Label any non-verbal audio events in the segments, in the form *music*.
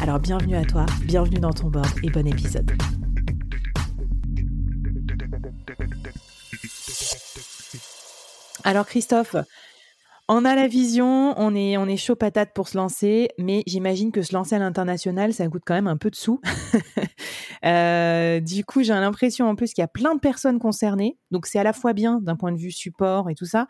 Alors bienvenue à toi, bienvenue dans ton board et bon épisode. Alors Christophe, on a la vision, on est, on est chaud patate pour se lancer, mais j'imagine que se lancer à l'international, ça coûte quand même un peu de sous. *laughs* Euh, du coup, j'ai l'impression en plus qu'il y a plein de personnes concernées, donc c'est à la fois bien d'un point de vue support et tout ça,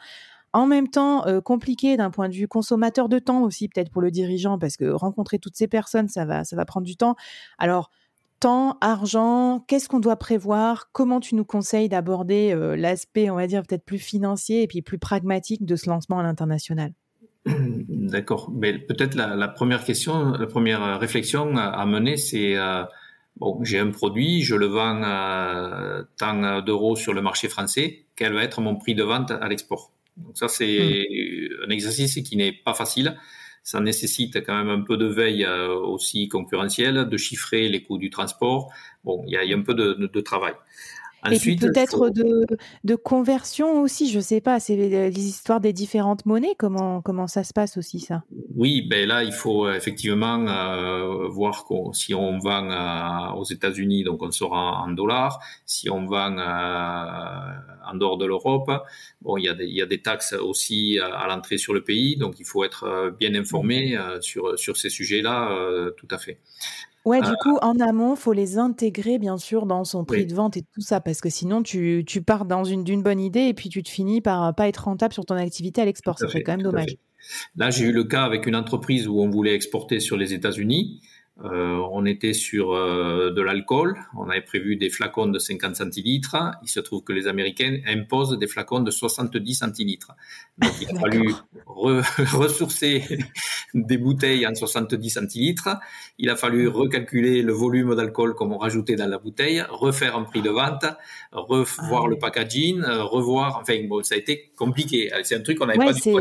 en même temps euh, compliqué d'un point de vue consommateur de temps aussi peut-être pour le dirigeant, parce que rencontrer toutes ces personnes, ça va, prendre du temps. Alors temps, argent, qu'est-ce qu'on doit prévoir? Comment tu nous conseilles d'aborder euh, l'aspect, on va dire, peut-être plus financier et puis plus pragmatique de ce lancement à l'international? *clears throat* D'accord. Mais peut-être la, première question, la première euh, réflexion à, mener, c'est bon, j'ai un produit, je le vends à tant d'euros sur le marché français, quel va être mon prix de vente à l'export? Donc ça, c'est hmm. un exercice qui n'est pas facile ça nécessite quand même un peu de veille euh, aussi concurrentielle, de chiffrer les coûts du transport. Bon, il y a, un peu de, de travail. Ensuite, et peut-être de, de, conversion aussi, je sais pas, c'est les, histoires des différentes monnaies, comment, comment ça se passe aussi ça? Oui, ben là, il faut euh, effectivement euh, voir si on vend euh, aux États-Unis, donc on sera en dollars, si on vend euh, en dehors de l'Europe, bon, il y, a des, il y a des taxes aussi à, l'entrée sur le pays, donc il faut être bien informé mmh. sur, sur ces sujets-là, tout à fait. Ouais, du euh, coup, en amont, faut les intégrer, bien sûr, dans son prix de vente et tout ça, parce que sinon, tu, tu pars dans une d'une bonne idée et puis tu te finis par pas être rentable sur ton activité à l'export. Ça serait quand même dommage. Là, j'ai eu le cas avec une entreprise où on voulait exporter sur les États-Unis. Euh, on était sur euh, de l'alcool, on avait prévu des flacons de 50 centilitres. Il se trouve que les Américains imposent des flacons de 70 centilitres. Donc il a *laughs* fallu *laughs* ressourcer *laughs* des bouteilles en 70 centilitres. Il a fallu recalculer le volume d'alcool qu'on rajoutait dans la bouteille, refaire un prix de vente, revoir ah le packaging, euh, revoir. Enfin bon, ça a été compliqué. C'est un truc qu'on n'avait pas du tout.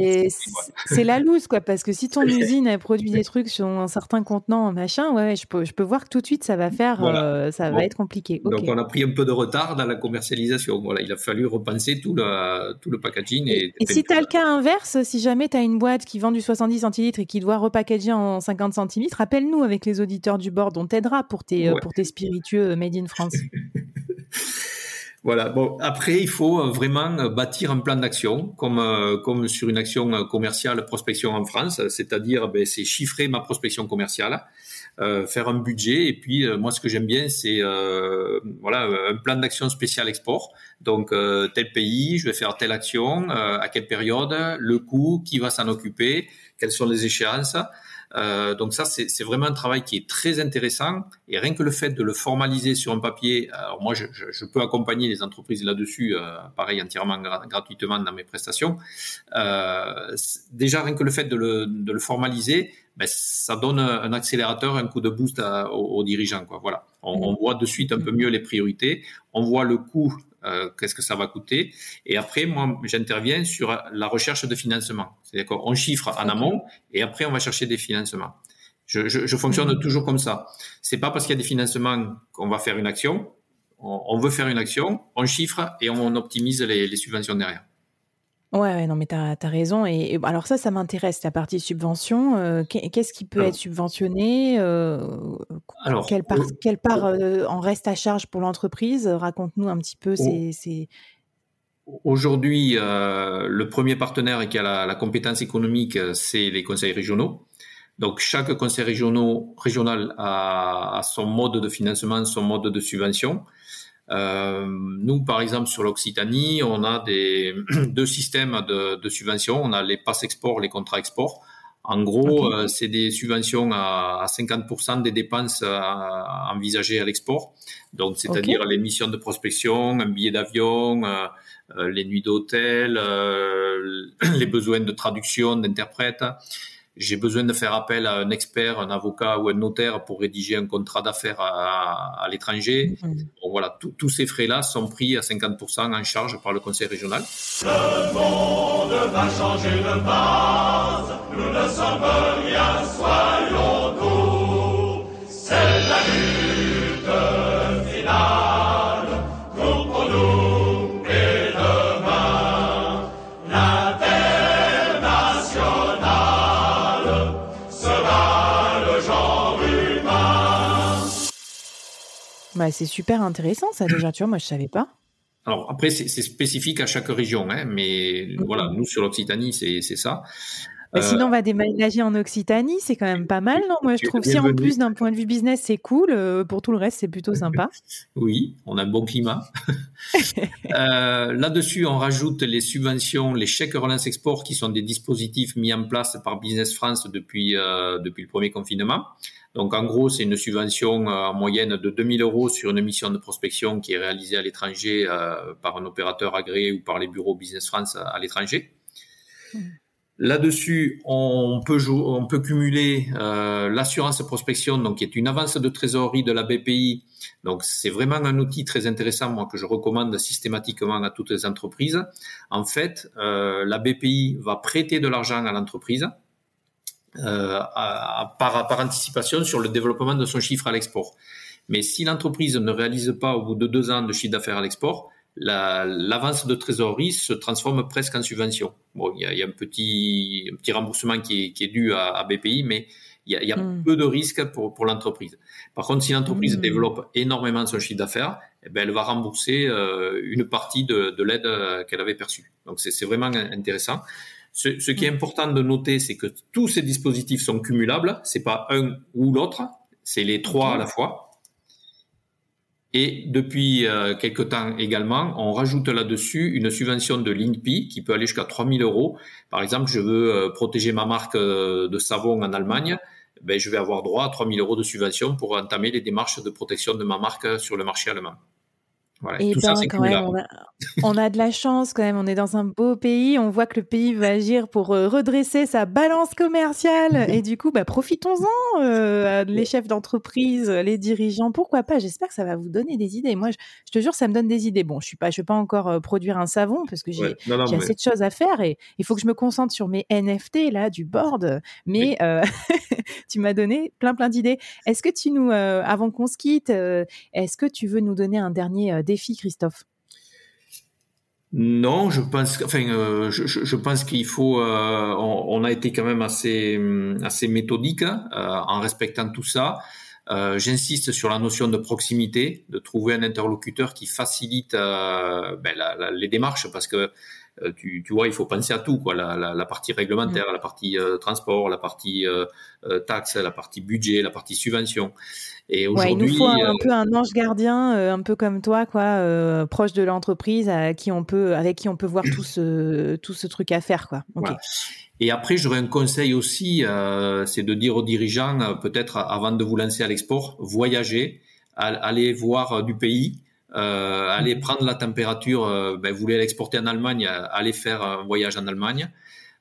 C'est la loose quoi, parce que si ton usine a produit des trucs sur un certain contenant, machin ouais, je peux, je peux voir que tout de suite ça va faire, euh, ça va être compliqué. Donc on a pris un peu de retard dans la commercialisation. Voilà, il a fallu repenser tout le, tout le packaging. Et, si tu as le cas inverse, si jamais tu as une boîte qui vend du 70 centilitres et qui doit repackager en 50 centilitres, appelle-nous avec les auditeurs du board, on t'aidera pour tes, euh, pour tes spiritueux euh, made in France. *laughs* Voilà. Bon, après, il faut vraiment bâtir un plan d'action, comme comme sur une action commerciale prospection en France, c'est-à-dire, ben, c'est chiffrer ma prospection commerciale, euh, faire un budget. Et puis, euh, moi, ce que j'aime bien, c'est euh, voilà un plan d'action spécial export. Donc, tel pays, je vais faire telle action, à quelle période, le coût, qui va s'en occuper, quelles sont les échéances. Euh, donc ça, c'est vraiment un travail qui est très intéressant. Et rien que le fait de le formaliser sur un papier, alors moi, je, je, je peux accompagner les entreprises là-dessus, euh, pareil, entièrement gratuitement dans mes prestations. Euh, déjà, rien que le fait de le, de le formaliser, ben, ça donne un accélérateur, un coup de boost aux, dirigeants. Quoi. Voilà. On, on, voit de suite un peu mieux les priorités. On voit le coût euh, qu'est-ce que ça va coûter. Et après, moi, j'interviens sur la recherche de financement. C'est-à-dire qu'on chiffre en amont et après, on va chercher des financements. Je, je, je fonctionne mhm. toujours comme ça. C'est pas parce qu'il y a des financements qu'on va faire une action. On, veut faire une action, on chiffre et on optimise les, les subventions derrière. Ouais, non, mais tu as, raison. Et, alors ça, ça m'intéresse, la partie subvention. Euh, qu'est-ce qui peut être subventionné euh, alors, Quelle part, quelle part euh, en reste à charge pour l'entreprise? Raconte-nous un petit peu ces... Aujourd'hui, le premier partenaire qui a la, compétence économique, c'est les conseils régionaux. Donc chaque conseil régional a, son mode de financement, son mode de subvention. Euh, nous, par exemple, sur l'Occitanie, on a des, *clears throat* deux systèmes de, de subventions. On a les passes export, les contrats export. En gros, euh, c'est des subventions à, 50% des dépenses euh, envisagées à l'export. Donc, c'est-à-dire les missions de prospection, un billet d'avion, euh, les nuits d'hôtel, *clears throat* les besoins de traduction, d'interprète j'ai besoin de faire appel à un expert, un avocat ou un notaire pour rédiger un contrat d'affaires à, l'étranger. Mmh. voilà, tous ces frais-là sont pris à 50% en charge par le conseil régional. Le monde va changer de base, nous ne sommes rien, soyons Bah, c'est super intéressant ça déjà, tu vois, moi je savais pas. Alors après, c'est spécifique à chaque région, hein, mais voilà, nous sur l'Occitanie, c'est ça. Euh, sinon, on va déménager en Occitanie, c'est quand même pas mal, non Moi, je trouve si en plus d'un point de vue business, c'est cool. Euh, pour tout le reste, c'est plutôt sympa. *laughs* oui, on a un bon climat. *laughs* euh, Là-dessus, on rajoute les subventions, les chèques relance export, qui sont des dispositifs mis en place par Business France depuis euh, depuis le premier confinement. Donc en gros, c'est une subvention euh, en moyenne de 2000 euros sur une mission de prospection qui est réalisée à l'étranger euh, par un opérateur agréé ou par les bureaux Business France à, l'étranger. Hmm. Là-dessus, on peut, on peut cumuler euh, l'assurance prospection, donc qui est une avance de trésorerie de la BPI. Donc c'est vraiment un outil très intéressant, moi que je recommande systématiquement à toutes les entreprises. En fait, euh, la BPI va prêter de l'argent à l'entreprise euh, par, par anticipation sur le développement de son chiffre à l'export. Mais si l'entreprise ne réalise pas au bout de deux ans de chiffre d'affaires à l'export, l'avance de trésorerie se transforme presque en subvention. Bon, il y a, y a, un petit, un petit remboursement qui est, qui est dû à, à, BPI, mais il y a, y a hmm. peu de risques pour, pour l'entreprise. Par contre, si l'entreprise hmm. développe énormément son chiffre d'affaires, eh ben, elle va rembourser euh, une partie de, de l'aide euh, qu'elle avait perçue. Donc, c'est vraiment intéressant. Ce, ce qui est mm. important de noter, c'est que tous ces dispositifs sont cumulables. C'est pas un ou l'autre, c'est les trois à la fois. Et depuis euh, quelque temps également, on rajoute là-dessus une subvention de l'INPI qui peut aller jusqu'à 3000 euros. Par exemple, je veux euh, protéger ma marque euh, de savon en Allemagne. Ben, je vais avoir droit à 3000 euros de subvention pour entamer les démarches de protection de ma marque sur le marché allemand. Et ben, quand même, on a, de la chance quand même. On est dans un beau pays. On voit que le pays va agir pour euh, redresser sa balance commerciale. *laughs* Et du coup, bah, profitons-en, euh, les chefs d'entreprise, les dirigeants. Pourquoi pas? J'espère que ça va vous donner des idées. Moi, je, te jure, ça me donne des idées. Bon, je suis pas, je vais pas encore euh, produire un savon parce que j'ai assez de choses à faire et il faut que je me concentre sur mes NFT là du board. Mais *laughs* tu m'as donné plein plein d'idées. Est-ce que tu nous, avant qu'on se quitte, est-ce que tu veux nous donner un dernier Christophe? Non, je pense, enfin, euh, je, pense qu'il faut. Euh, on, a été quand même assez, assez méthodique euh, en respectant tout ça. J'insiste sur la notion de proximité, de trouver un interlocuteur qui facilite ben, les démarches, parce que tu, tu, vois, il faut penser à tout, quoi. La, la, partie réglementaire, la partie transport, la partie taxe, la partie budget, la partie subvention. Et aujourd'hui, il nous faut un, euh, peu un ange gardien, euh, un peu comme toi, quoi, euh, proche de l'entreprise, qui on peut, avec qui on peut voir tout ce, tout ce truc à faire, quoi. Et après, j'aurais un conseil aussi, c'est de dire aux dirigeants, peut-être avant de vous lancer à l'export, voyager, aller voir du pays, euh, aller prendre la température. ben, vous voulez l'exporter en Allemagne, aller faire un voyage en Allemagne.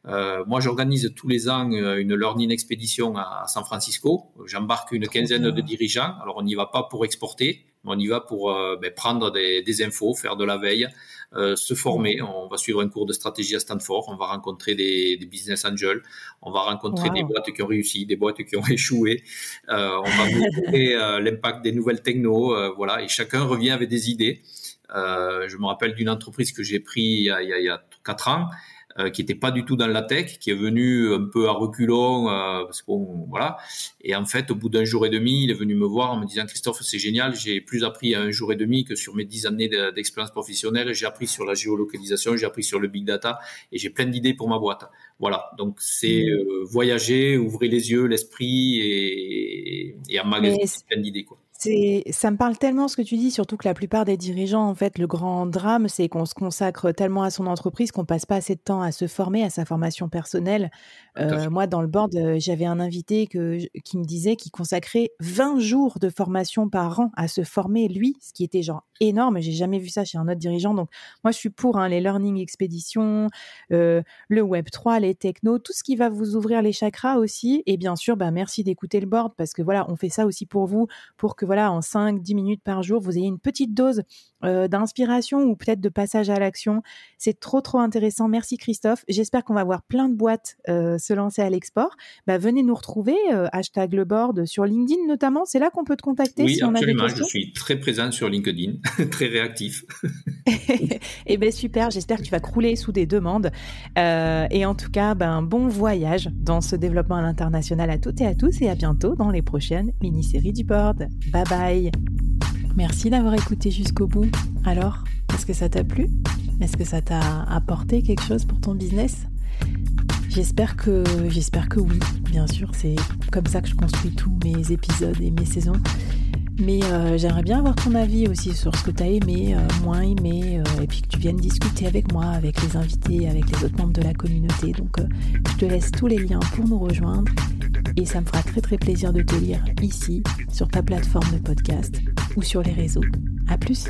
Euh, moi, j'organise tous les ans euh, une learning expédition à San Francisco. J'embarque une quinzaine de dirigeants. Alors, on n'y va pas pour exporter, on y va pour euh, ben, prendre des, des, infos, faire de la veille, euh, se former. On va suivre un cours de stratégie à Stanford. On va rencontrer des, des business angels. On va rencontrer des boîtes qui ont réussi, des boîtes qui ont *laughs* échoué. Euh, on va montrer l'impact des nouvelles techno. voilà, et chacun revient avec des idées. je me rappelle d'une entreprise que j'ai pris il y a, il y a, il y a 4 ans euh, qui était pas du tout dans la tech, qui est venu un peu à reculons, euh, parce qu'on voilà. Et en fait, au bout d'un jour et demi, il est venu me voir en me disant Christophe, c'est génial, j'ai plus appris à un jour et demi que sur mes dix années d'expérience professionnelle. J'ai appris sur la géolocalisation, j'ai appris sur le big data, et j'ai plein d'idées pour ma boîte. Voilà. Donc c'est mmh. euh, voyager, ouvrir les yeux, l'esprit et, et emmagasiner plein d'idées quoi ça me parle tellement ce que tu dis, surtout que la plupart des dirigeants, en fait, le grand drame, c'est qu'on se consacre tellement à son entreprise qu'on passe pas assez de temps à se former, à sa formation personnelle. Euh, moi, dans le board, euh, j'avais un invité que, qui me disait qu'il consacrait 20 jours de formation par an à se former, lui, ce qui était genre énorme. J'ai jamais vu ça chez un autre dirigeant. Donc, moi, je suis pour hein, les learning expéditions, euh, le Web 3, les technos, tout ce qui va vous ouvrir les chakras aussi. Et bien sûr, bah, merci d'écouter le board parce que voilà, on fait ça aussi pour vous, pour que voilà, en 5-10 minutes par jour, vous ayez une petite dose euh, d'inspiration ou peut-être de passage à l'action. C'est trop, trop intéressant. Merci Christophe. J'espère qu'on va voir plein de boîtes euh, se lancer à l'export. Bah, venez nous retrouver, euh, hashtag le board sur LinkedIn notamment. C'est là qu'on peut te contacter oui, si on a des questions. Je suis très présent sur LinkedIn, *laughs* très réactif. *laughs* eh ben super. J'espère que tu vas crouler sous des demandes. et en tout cas, ben, bon voyage dans ce développement à l'international à toutes et à tous et à bientôt dans les prochaines mini-séries du board. Bye bye. Merci d'avoir écouté jusqu'au bout. Alors, est-ce que ça t'a plu? Est-ce que ça t'a apporté quelque chose pour ton business? J'espère que oui, bien sûr, c'est comme ça que je construis tous mes épisodes et mes saisons. Mais euh, j'aimerais bien avoir ton avis aussi sur ce que tu as aimé, euh, moins aimé, euh, et puis que tu viennes discuter avec moi, avec les invités, avec les autres membres de la communauté. Donc je te laisse tous les liens pour nous rejoindre et ça me fera très très plaisir de te lire ici, sur ta plateforme de podcast ou sur les réseaux. A plus